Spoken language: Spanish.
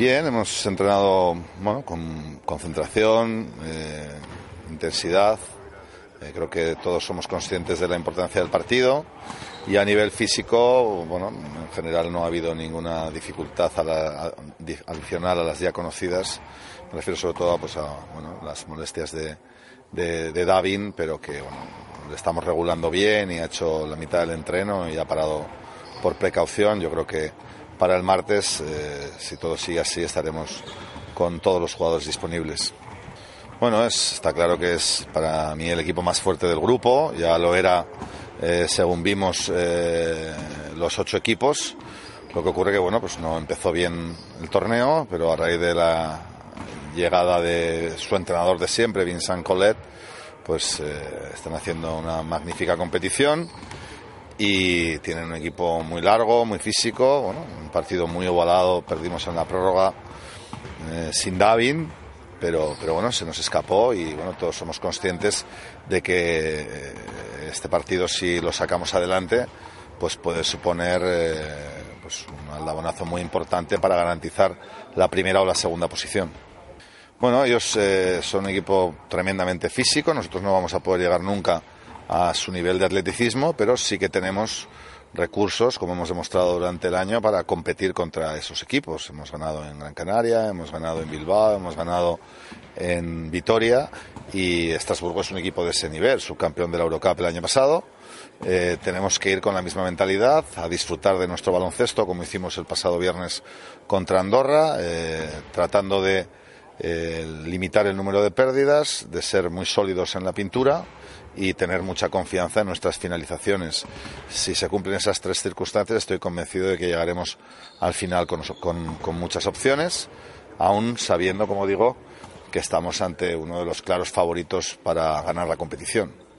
Bien, hemos entrenado bueno, con concentración, eh, intensidad. Eh, creo que todos somos conscientes de la importancia del partido y a nivel físico, bueno, en general no ha habido ninguna dificultad adicional a las ya conocidas. Me refiero sobre todo pues, a bueno, las molestias de, de, Davin, pero que bueno, le estamos regulando bien y ha hecho la mitad del entreno y ha parado por precaución. Yo creo que para el martes, eh, si todo sigue así, estaremos con todos los jugadores disponibles. Bueno, es, está claro que es para mí el equipo más fuerte del grupo, ya lo era eh, según vimos eh, los ocho equipos. Lo que ocurre que bueno, pues no empezó bien el torneo, pero a raíz de la llegada de su entrenador de siempre, Vincent Collet, pues están haciendo una magnífica competición y tienen un equipo muy largo, muy físico, bueno, un partido muy ovalado, perdimos en la prórroga eh, sin Davin, pero, pero bueno, se nos escapó y bueno, todos somos conscientes de que eh, este partido si lo sacamos adelante, pues puede suponer eh, pues un aldabonazo muy importante para garantizar la primera o la segunda posición. Bueno, ellos son un equipo tremendamente físico, nosotros no vamos a poder llegar nunca a su nivel de atleticismo, pero sí que tenemos recursos, como hemos demostrado durante el año, para competir contra esos equipos. Hemos ganado en Gran Canaria, hemos ganado en Bilbao, hemos ganado en Vitoria y Estrasburgo es un equipo de ese nivel, subcampeón de la Eurocup el año pasado. Eh, tenemos que ir con la misma mentalidad, a disfrutar de nuestro baloncesto, como hicimos el pasado viernes contra Andorra, eh, tratando de eh, limitar el número de pérdidas, de ser muy sólidos en la pintura y tener mucha confianza en nuestras finalizaciones. Si se cumplen esas tres circunstancias, estoy convencido de que llegaremos al final con, con muchas opciones, aún sabiendo, como digo, que estamos ante uno de los claros favoritos para ganar la competición.